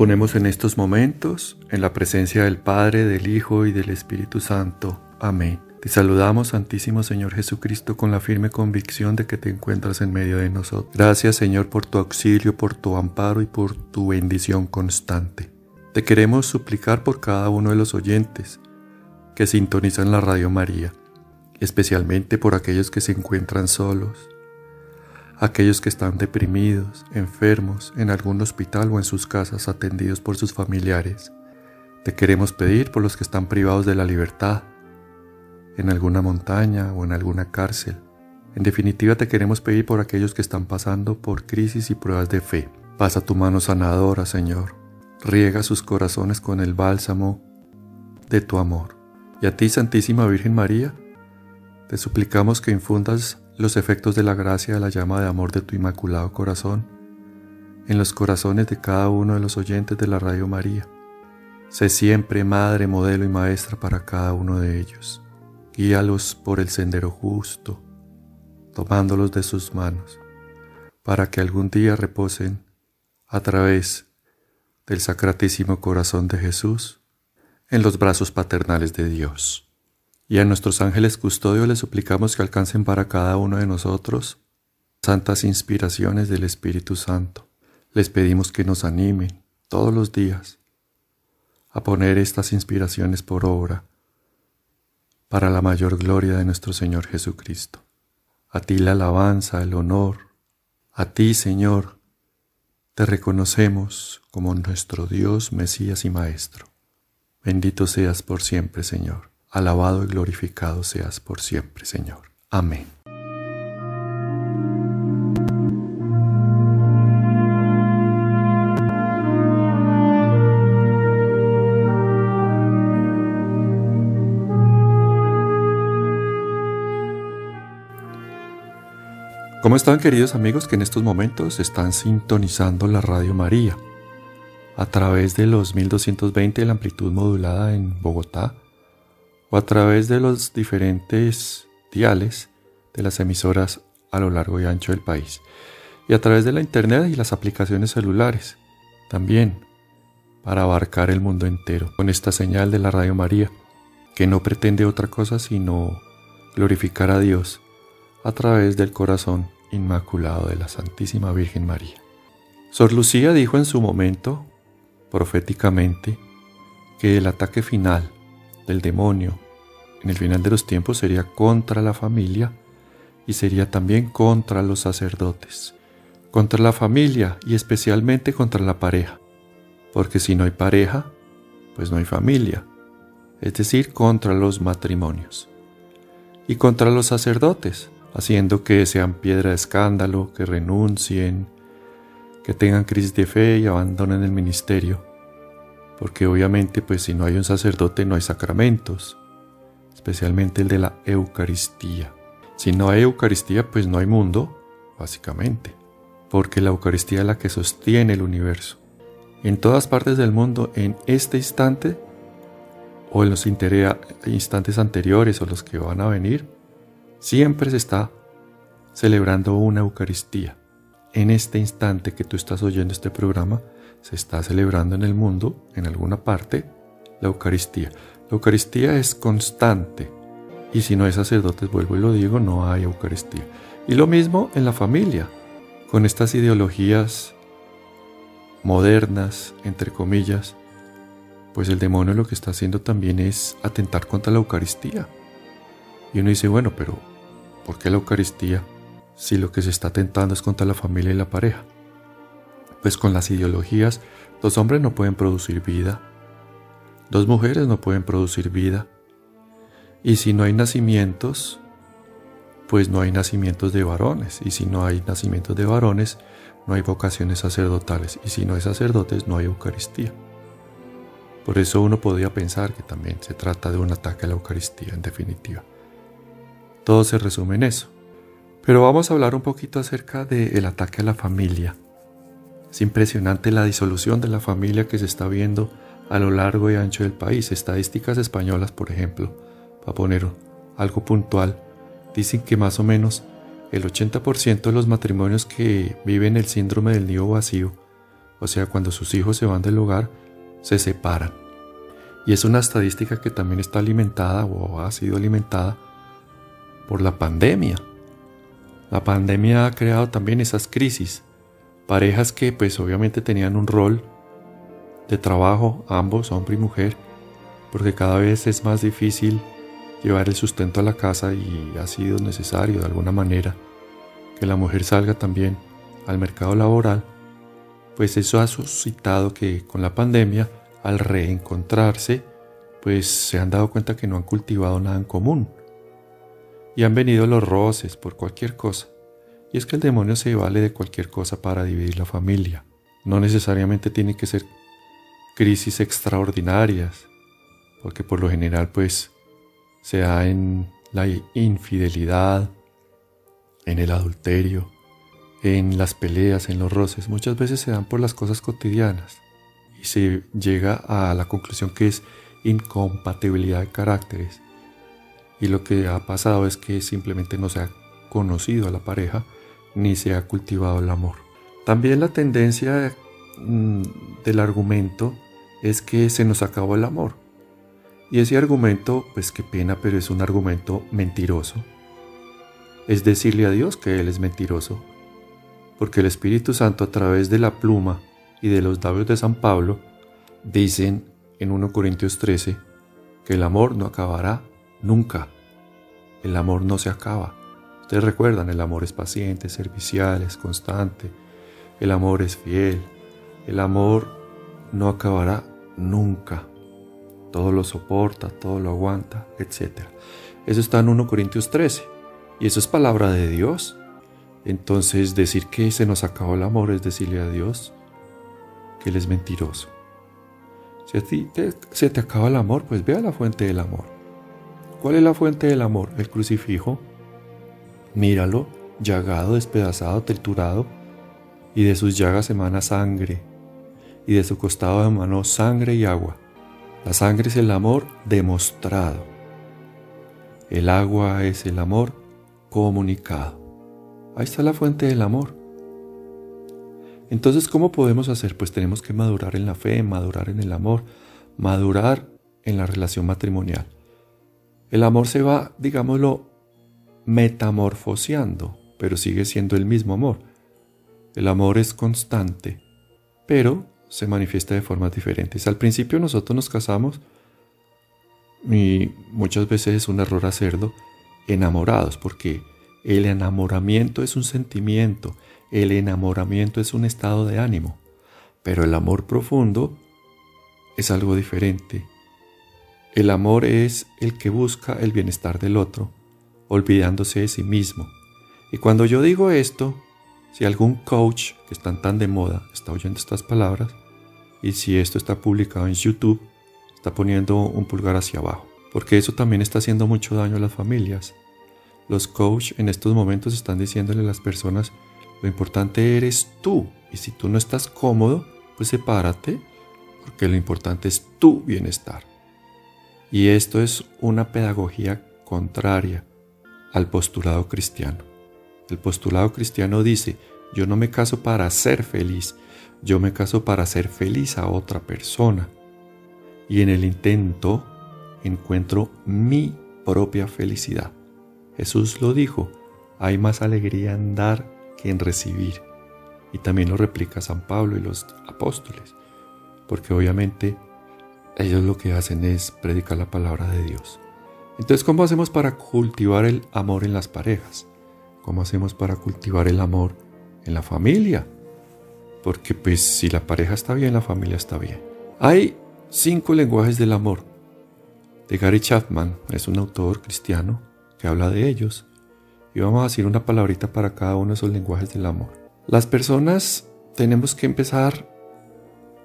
ponemos en estos momentos en la presencia del Padre, del Hijo y del Espíritu Santo. Amén. Te saludamos, Santísimo Señor Jesucristo, con la firme convicción de que te encuentras en medio de nosotros. Gracias, Señor, por tu auxilio, por tu amparo y por tu bendición constante. Te queremos suplicar por cada uno de los oyentes que sintonizan la Radio María, especialmente por aquellos que se encuentran solos, aquellos que están deprimidos, enfermos, en algún hospital o en sus casas atendidos por sus familiares. Te queremos pedir por los que están privados de la libertad, en alguna montaña o en alguna cárcel. En definitiva, te queremos pedir por aquellos que están pasando por crisis y pruebas de fe. Pasa tu mano sanadora, Señor. Riega sus corazones con el bálsamo de tu amor. Y a ti, Santísima Virgen María, te suplicamos que infundas los efectos de la gracia de la llama de amor de tu inmaculado corazón en los corazones de cada uno de los oyentes de la Radio María. Sé siempre madre, modelo y maestra para cada uno de ellos. Guíalos por el sendero justo, tomándolos de sus manos, para que algún día reposen a través del Sacratísimo Corazón de Jesús en los brazos paternales de Dios y a nuestros ángeles custodios les suplicamos que alcancen para cada uno de nosotros santas inspiraciones del Espíritu Santo. Les pedimos que nos animen todos los días a poner estas inspiraciones por obra para la mayor gloria de nuestro Señor Jesucristo. A ti la alabanza, el honor, a ti Señor, te reconocemos como nuestro Dios, Mesías y Maestro. Bendito seas por siempre, Señor. Alabado y glorificado seas por siempre, Señor. Amén. ¿Cómo están queridos amigos que en estos momentos están sintonizando la Radio María? A través de los 1220 de la amplitud modulada en Bogotá, o a través de los diferentes diales de las emisoras a lo largo y ancho del país y a través de la internet y las aplicaciones celulares también para abarcar el mundo entero con esta señal de la Radio María que no pretende otra cosa sino glorificar a Dios a través del corazón inmaculado de la Santísima Virgen María. Sor Lucía dijo en su momento, proféticamente, que el ataque final del demonio. En el final de los tiempos sería contra la familia y sería también contra los sacerdotes, contra la familia y especialmente contra la pareja, porque si no hay pareja, pues no hay familia, es decir, contra los matrimonios, y contra los sacerdotes, haciendo que sean piedra de escándalo, que renuncien, que tengan crisis de fe y abandonen el ministerio, porque obviamente pues si no hay un sacerdote no hay sacramentos, especialmente el de la Eucaristía. Si no hay Eucaristía pues no hay mundo, básicamente, porque la Eucaristía es la que sostiene el universo. En todas partes del mundo, en este instante, o en los instantes anteriores o los que van a venir, siempre se está celebrando una Eucaristía. En este instante que tú estás oyendo este programa, se está celebrando en el mundo, en alguna parte, la Eucaristía. La Eucaristía es constante y si no hay sacerdotes, vuelvo y lo digo, no hay Eucaristía. Y lo mismo en la familia, con estas ideologías modernas, entre comillas, pues el demonio lo que está haciendo también es atentar contra la Eucaristía. Y uno dice, bueno, pero ¿por qué la Eucaristía si lo que se está atentando es contra la familia y la pareja? Pues con las ideologías, los hombres no pueden producir vida, dos mujeres no pueden producir vida, y si no hay nacimientos, pues no hay nacimientos de varones, y si no hay nacimientos de varones, no hay vocaciones sacerdotales, y si no hay sacerdotes, no hay Eucaristía. Por eso uno podría pensar que también se trata de un ataque a la Eucaristía, en definitiva. Todo se resume en eso. Pero vamos a hablar un poquito acerca del ataque a la familia es impresionante la disolución de la familia que se está viendo a lo largo y ancho del país. Estadísticas españolas, por ejemplo, para poner algo puntual, dicen que más o menos el 80% de los matrimonios que viven el síndrome del nido vacío, o sea, cuando sus hijos se van del hogar, se separan. Y es una estadística que también está alimentada o ha sido alimentada por la pandemia. La pandemia ha creado también esas crisis. Parejas que pues obviamente tenían un rol de trabajo, ambos, hombre y mujer, porque cada vez es más difícil llevar el sustento a la casa y ha sido necesario de alguna manera que la mujer salga también al mercado laboral, pues eso ha suscitado que con la pandemia, al reencontrarse, pues se han dado cuenta que no han cultivado nada en común. Y han venido los roces por cualquier cosa. Y es que el demonio se vale de cualquier cosa para dividir la familia. No necesariamente tiene que ser crisis extraordinarias, porque por lo general pues se da en la infidelidad, en el adulterio, en las peleas, en los roces, muchas veces se dan por las cosas cotidianas y se llega a la conclusión que es incompatibilidad de caracteres. Y lo que ha pasado es que simplemente no se ha conocido a la pareja ni se ha cultivado el amor. También la tendencia mm, del argumento es que se nos acabó el amor. Y ese argumento, pues qué pena, pero es un argumento mentiroso. Es decirle a Dios que Él es mentiroso. Porque el Espíritu Santo a través de la pluma y de los labios de San Pablo dicen en 1 Corintios 13 que el amor no acabará nunca. El amor no se acaba. Ustedes recuerdan, el amor es paciente, servicial, es constante. El amor es fiel. El amor no acabará nunca todo lo soporta, todo lo aguanta, etc. Eso está en 1 Corintios 13. Y eso es palabra de Dios. Entonces decir que se nos acabó el amor es decirle a Dios que Él es mentiroso. Si a ti se te acaba el amor, pues ve a la fuente del amor. ¿Cuál es la fuente del amor? El crucifijo. Míralo, llagado, despedazado, triturado, y de sus llagas emana sangre, y de su costado emanó sangre y agua. La sangre es el amor demostrado. El agua es el amor comunicado. Ahí está la fuente del amor. Entonces, ¿cómo podemos hacer? Pues tenemos que madurar en la fe, madurar en el amor, madurar en la relación matrimonial. El amor se va, digámoslo, metamorfoseando, pero sigue siendo el mismo amor. El amor es constante, pero se manifiesta de formas diferentes. Al principio nosotros nos casamos y muchas veces es un error hacerlo enamorados, porque el enamoramiento es un sentimiento, el enamoramiento es un estado de ánimo, pero el amor profundo es algo diferente. El amor es el que busca el bienestar del otro, olvidándose de sí mismo. Y cuando yo digo esto, si algún coach que están tan de moda está oyendo estas palabras, y si esto está publicado en YouTube, está poniendo un pulgar hacia abajo, porque eso también está haciendo mucho daño a las familias. Los coach en estos momentos están diciéndole a las personas, lo importante eres tú, y si tú no estás cómodo, pues sepárate, porque lo importante es tu bienestar. Y esto es una pedagogía contraria al postulado cristiano. El postulado cristiano dice, yo no me caso para ser feliz, yo me caso para hacer feliz a otra persona. Y en el intento encuentro mi propia felicidad. Jesús lo dijo, hay más alegría en dar que en recibir. Y también lo replica San Pablo y los apóstoles, porque obviamente ellos lo que hacen es predicar la palabra de Dios. Entonces, ¿cómo hacemos para cultivar el amor en las parejas? ¿Cómo hacemos para cultivar el amor en la familia? porque pues si la pareja está bien, la familia está bien. Hay cinco lenguajes del amor. De Gary Chapman, es un autor cristiano que habla de ellos. Y vamos a decir una palabrita para cada uno de esos lenguajes del amor. Las personas tenemos que empezar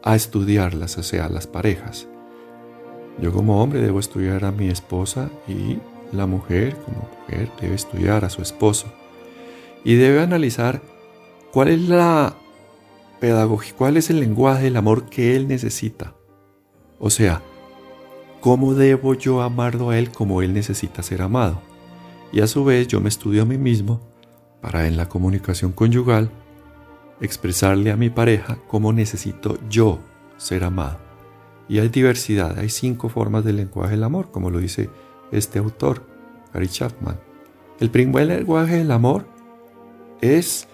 a estudiarlas, o sea, las parejas. Yo como hombre debo estudiar a mi esposa y la mujer como mujer debe estudiar a su esposo. Y debe analizar cuál es la pedagógico, cuál es el lenguaje del amor que él necesita. O sea, ¿cómo debo yo amarlo a él como él necesita ser amado? Y a su vez yo me estudio a mí mismo para en la comunicación conyugal expresarle a mi pareja cómo necesito yo ser amado. Y hay diversidad, hay cinco formas del lenguaje del amor, como lo dice este autor, Gary Chapman. El primer lenguaje del amor es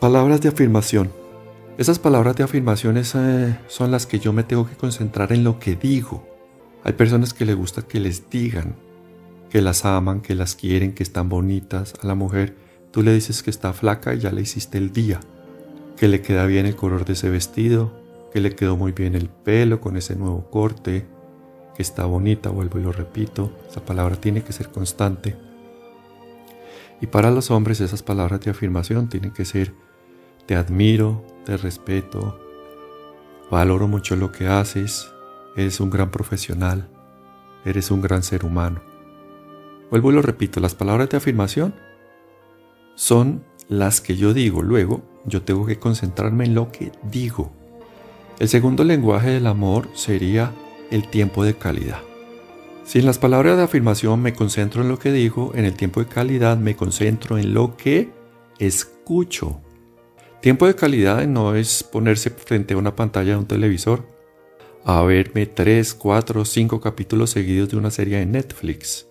palabras de afirmación. Esas palabras de afirmación eh, son las que yo me tengo que concentrar en lo que digo. Hay personas que les gusta que les digan que las aman, que las quieren, que están bonitas. A la mujer tú le dices que está flaca y ya le hiciste el día, que le queda bien el color de ese vestido, que le quedó muy bien el pelo con ese nuevo corte, que está bonita, vuelvo y lo repito, esa palabra tiene que ser constante. Y para los hombres esas palabras de afirmación tienen que ser te admiro, te respeto, valoro mucho lo que haces, eres un gran profesional, eres un gran ser humano. Vuelvo y lo repito, las palabras de afirmación son las que yo digo, luego yo tengo que concentrarme en lo que digo. El segundo lenguaje del amor sería el tiempo de calidad. Si en las palabras de afirmación me concentro en lo que digo, en el tiempo de calidad me concentro en lo que escucho. Tiempo de calidad no es ponerse frente a una pantalla de un televisor a verme 3, 4, 5 capítulos seguidos de una serie de Netflix.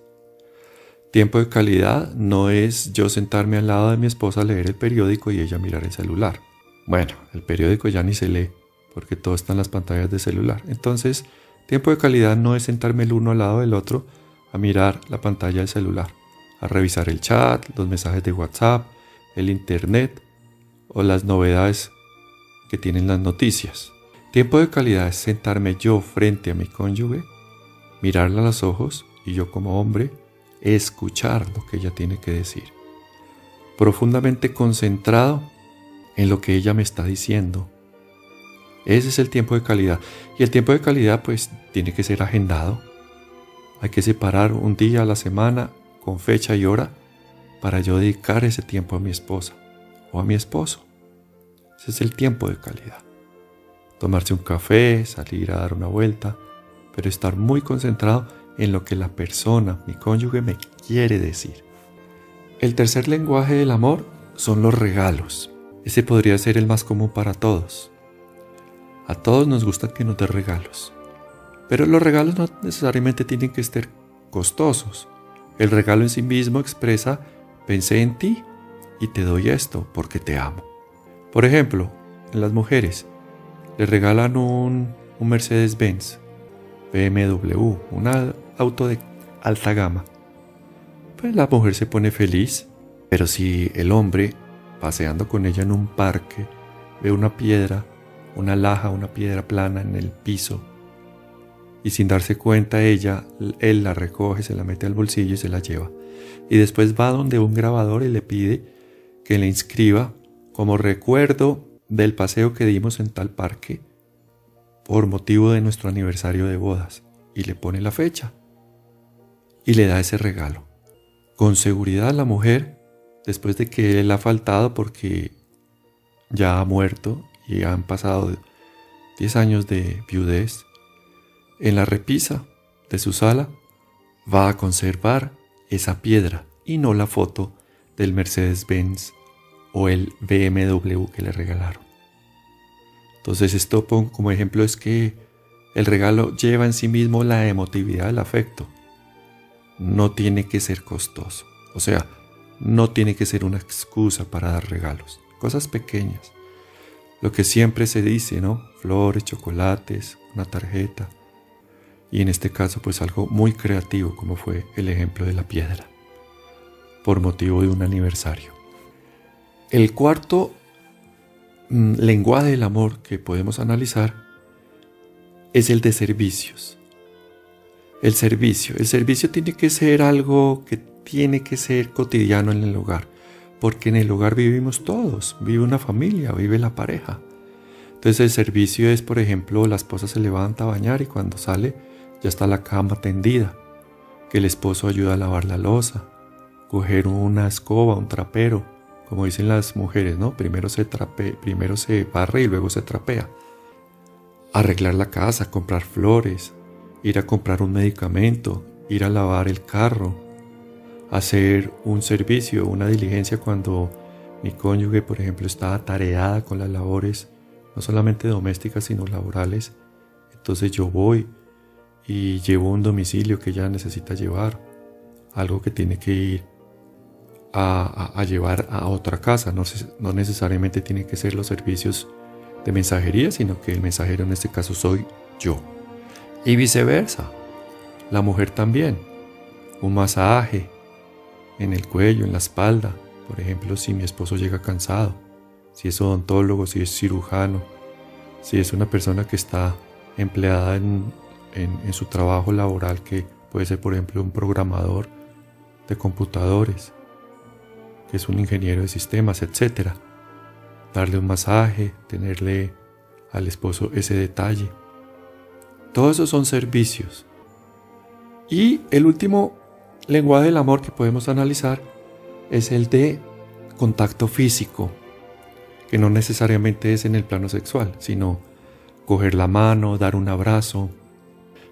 Tiempo de calidad no es yo sentarme al lado de mi esposa a leer el periódico y ella mirar el celular. Bueno, el periódico ya ni se lee porque todo está en las pantallas de celular. Entonces, tiempo de calidad no es sentarme el uno al lado del otro a mirar la pantalla del celular, a revisar el chat, los mensajes de WhatsApp, el internet o las novedades que tienen las noticias. Tiempo de calidad es sentarme yo frente a mi cónyuge, mirarla a los ojos y yo como hombre escuchar lo que ella tiene que decir. Profundamente concentrado en lo que ella me está diciendo, ese es el tiempo de calidad. Y el tiempo de calidad pues tiene que ser agendado. Hay que separar un día a la semana con fecha y hora para yo dedicar ese tiempo a mi esposa o a mi esposo. Ese es el tiempo de calidad. Tomarse un café, salir a dar una vuelta, pero estar muy concentrado en lo que la persona, mi cónyuge, me quiere decir. El tercer lenguaje del amor son los regalos. Ese podría ser el más común para todos. A todos nos gusta que nos dé regalos. Pero los regalos no necesariamente tienen que ser costosos. El regalo en sí mismo expresa, pensé en ti y te doy esto porque te amo. Por ejemplo, en las mujeres, le regalan un, un Mercedes-Benz, BMW, un auto de alta gama. Pues la mujer se pone feliz, pero si el hombre, paseando con ella en un parque, ve una piedra una laja, una piedra plana en el piso, y sin darse cuenta ella, él la recoge, se la mete al bolsillo y se la lleva. Y después va donde un grabador y le pide que le inscriba como recuerdo del paseo que dimos en tal parque por motivo de nuestro aniversario de bodas y le pone la fecha y le da ese regalo. Con seguridad la mujer, después de que él ha faltado porque ya ha muerto y han pasado 10 años de viudez, en la repisa de su sala va a conservar esa piedra y no la foto del Mercedes-Benz o el BMW que le regalaron. Entonces esto pongo como ejemplo es que el regalo lleva en sí mismo la emotividad del afecto. No tiene que ser costoso. O sea, no tiene que ser una excusa para dar regalos. Cosas pequeñas lo que siempre se dice, ¿no? Flores, chocolates, una tarjeta. Y en este caso, pues algo muy creativo, como fue el ejemplo de la piedra, por motivo de un aniversario. El cuarto mm, lenguaje del amor que podemos analizar es el de servicios. El servicio. El servicio tiene que ser algo que tiene que ser cotidiano en el hogar porque en el hogar vivimos todos, vive una familia, vive la pareja. Entonces el servicio es, por ejemplo, la esposa se levanta a bañar y cuando sale ya está la cama tendida, que el esposo ayuda a lavar la losa, coger una escoba, un trapero, como dicen las mujeres, ¿no? Primero se trape, primero se barre y luego se trapea. Arreglar la casa, comprar flores, ir a comprar un medicamento, ir a lavar el carro, hacer un servicio, una diligencia cuando mi cónyuge, por ejemplo, está atareada con las labores, no solamente domésticas, sino laborales, entonces yo voy y llevo un domicilio que ella necesita llevar, algo que tiene que ir a, llevar a otra casa, no, no necesariamente tiene que ser los servicios de mensajería, sino que el mensajero en este caso soy yo. Y viceversa, la mujer también, un masaje en el cuello, en la espalda, por ejemplo, si mi esposo llega cansado, si es odontólogo, si es cirujano, si es una persona que está empleada en, su trabajo laboral, que puede ser, por ejemplo, un programador de computadores, que es un ingeniero de sistemas, etc. Darle un masaje, tenerle al esposo ese detalle. Todos esos son servicios. Y el último lenguaje del amor que podemos analizar es el de contacto físico, que no necesariamente es en el plano sexual, sino coger la mano, dar un abrazo,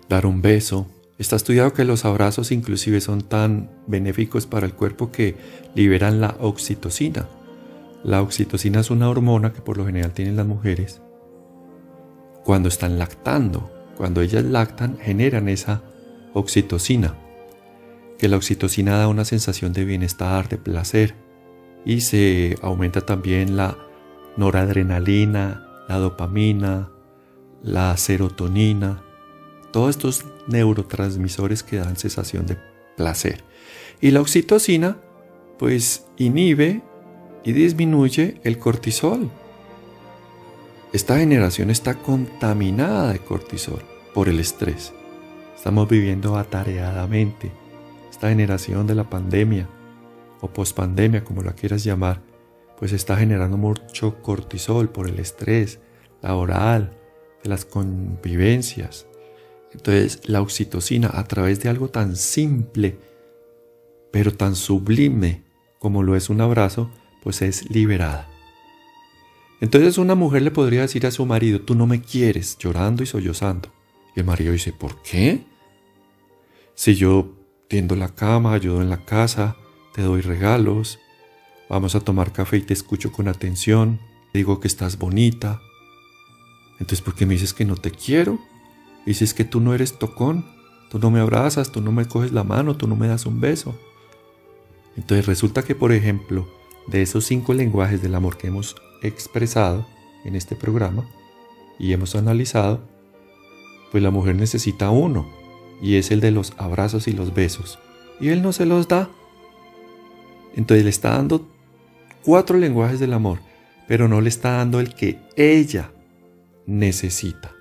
dar un beso. Está estudiado que los abrazos inclusive son tan benéficos para el cuerpo que liberan la oxitocina. La oxitocina es una hormona que por lo general tienen las mujeres cuando están lactando. Cuando ellas lactan generan esa oxitocina que la oxitocina da una sensación de bienestar, de placer, y se aumenta también la noradrenalina, la dopamina, la serotonina, todos estos neurotransmisores que dan sensación de placer. Y la oxitocina, pues inhibe y disminuye el cortisol. Esta generación está contaminada de cortisol por el estrés. Estamos viviendo atareadamente generación de la pandemia o pospandemia, como la quieras llamar, pues está generando mucho cortisol por el estrés laboral, de las convivencias. Entonces la oxitocina a través de algo tan simple, pero tan sublime como lo es un abrazo, pues es liberada. Entonces una mujer le podría decir a su marido, tú no me quieres, llorando y sollozando. Y el marido dice, ¿por qué? Si yo tiendo la cama, ayudo en la casa, te doy regalos, vamos a tomar café y te escucho con atención, digo que estás bonita. Entonces, ¿por qué me dices que no te quiero? Dices que tú no eres tocón, tú no me abrazas, tú no me coges la mano, tú no me das un beso. Entonces resulta que, por ejemplo, de esos cinco lenguajes del amor que hemos expresado en este programa y hemos analizado, pues la mujer necesita uno, y es el de los abrazos y los besos. Y él no se los da. Entonces le está dando cuatro lenguajes del amor, pero no le está dando el que ella necesita.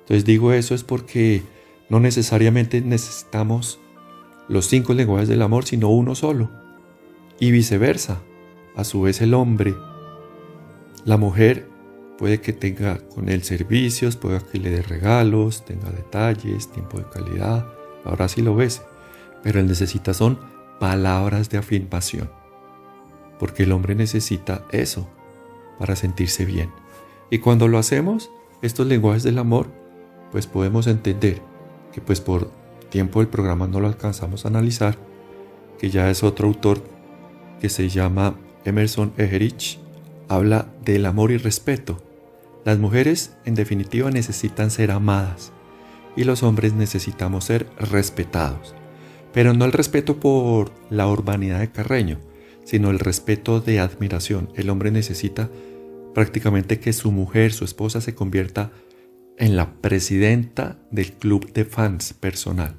Entonces digo eso es porque no necesariamente necesitamos los cinco lenguajes del amor, sino uno solo. Y viceversa. A su vez el hombre, la mujer Puede que tenga con él servicios, puede que le dé regalos, tenga detalles, tiempo de calidad, ahora sí lo ves. Pero él necesita son palabras de afirmación. Porque el hombre necesita eso para sentirse bien. Y cuando lo hacemos, estos lenguajes del amor, pues podemos entender que pues por tiempo del programa no lo alcanzamos a analizar, que ya es otro autor que se llama Emerson Egerich, habla del amor y respeto las mujeres, en definitiva, necesitan ser amadas y los hombres necesitamos ser respetados. Pero no el respeto por la urbanidad de Carreño, sino el respeto de admiración. El hombre necesita prácticamente que su mujer, su esposa, se convierta en la presidenta del club de fans personal.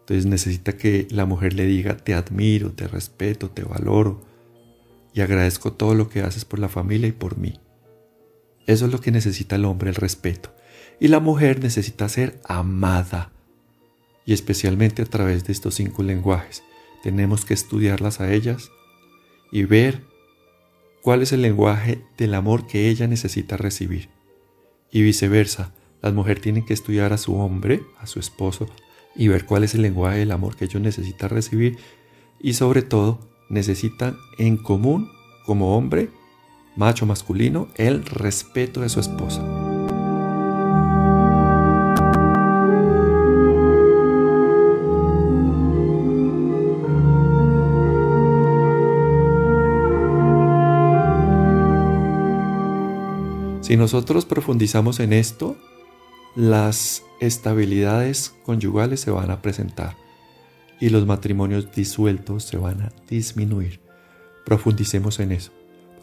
Entonces necesita que la mujer le diga, te admiro, te respeto, te valoro y agradezco todo lo que haces por la familia y por mí. Eso es lo que necesita el hombre, el respeto. Y la mujer necesita ser amada. Y especialmente a través de estos cinco lenguajes. Tenemos que estudiarlas a ellas y ver cuál es el lenguaje del amor que ella necesita recibir. Y viceversa, las mujeres tienen que estudiar a su hombre, a su esposo, y ver cuál es el lenguaje del amor que ellos necesitan recibir. Y sobre todo, necesitan en común, como hombre, macho masculino, el respeto de su esposa. Si nosotros profundizamos en esto, las estabilidades conyugales se van a presentar y los matrimonios disueltos se van a disminuir. Profundicemos en eso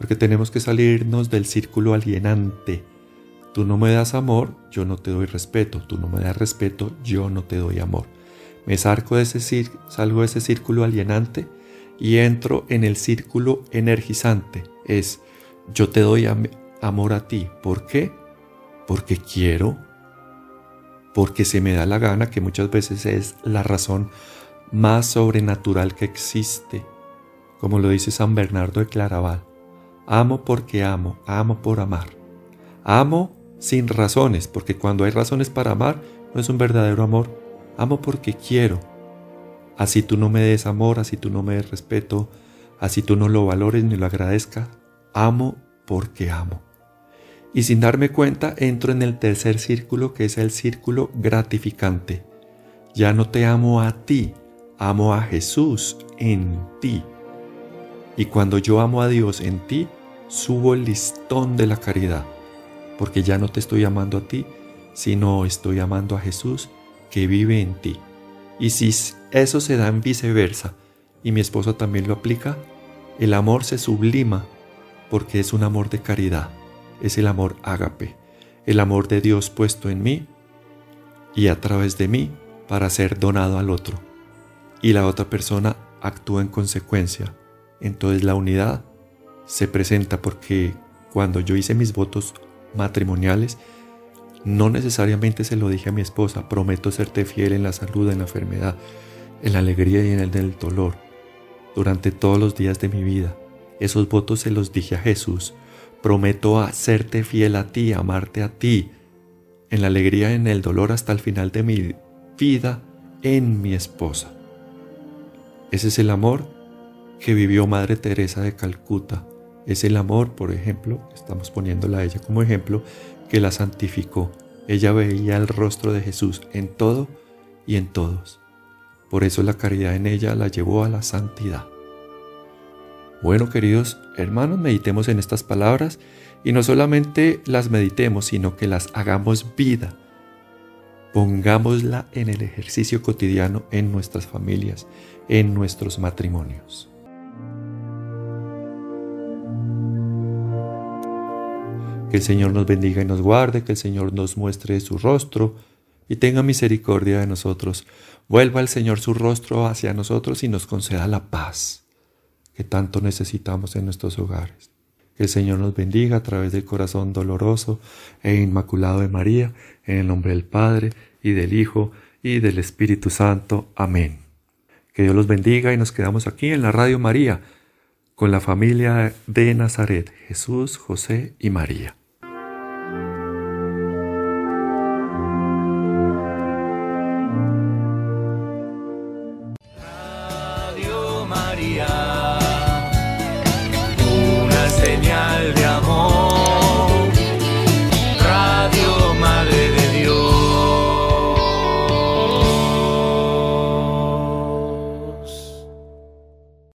porque tenemos que salirnos del círculo alienante. Tú no me das amor, yo no te doy respeto. Tú no me das respeto, yo no te doy amor. Me salgo de ese, círculo alienante y entro en el círculo energizante. Es, yo te doy amor a ti. ¿Por qué? Porque quiero, porque se me da la gana, que muchas veces es la razón más sobrenatural que existe, como lo dice San Bernardo de Claraval. Amo porque amo, amo por amar. Amo sin razones, porque cuando hay razones para amar, no es un verdadero amor. Amo porque quiero. Así tú no me des amor, así tú no me des respeto, así tú no lo valores ni lo agradezcas. Amo porque amo y sin darme cuenta entro en el tercer círculo que es el círculo gratificante. Ya no te amo a ti, amo a Jesús en ti. Y cuando yo amo a Dios en ti, subo el listón de la caridad, porque ya no te estoy amando a ti, sino estoy amando a Jesús que vive en ti. Y si eso se da en viceversa, y mi esposo también lo aplica, el amor se sublima porque es un amor de caridad es el amor ágape, el amor de Dios puesto en mí y a través de mí para ser donado al otro. Y la otra persona actúa en consecuencia. Entonces la unidad se presenta porque cuando yo hice mis votos matrimoniales, no necesariamente se lo dije a mi esposa, prometo serte fiel en la salud, en la enfermedad, en la alegría y en el del dolor, durante todos los días de mi vida. Esos votos se los dije a Jesús Prometo hacerte fiel a ti, amarte a ti, en la alegría y en el dolor hasta el final de mi vida en mi esposa. Ese es el amor que vivió Madre Teresa de Calcuta. Es el amor, por ejemplo, estamos poniéndola a ella como ejemplo, que la santificó. Ella veía el rostro de Jesús en todo y en todos. Por eso la caridad en ella la llevó a la santidad. Bueno, queridos hermanos, meditemos en estas palabras y no solamente las meditemos, sino que las hagamos vida. Pongámosla en el ejercicio cotidiano en nuestras familias, en nuestros matrimonios. Que el Señor nos bendiga y nos guarde, que el Señor nos muestre su rostro y tenga misericordia de nosotros. Vuelva el Señor su rostro hacia nosotros y nos conceda la paz que tanto necesitamos en nuestros hogares. Que el Señor nos bendiga a través del corazón doloroso e inmaculado de María, en el nombre del Padre, y del Hijo, y del Espíritu Santo. Amén. Que Dios los bendiga y nos quedamos aquí en la Radio María, con la familia de Nazaret, Jesús, José y María.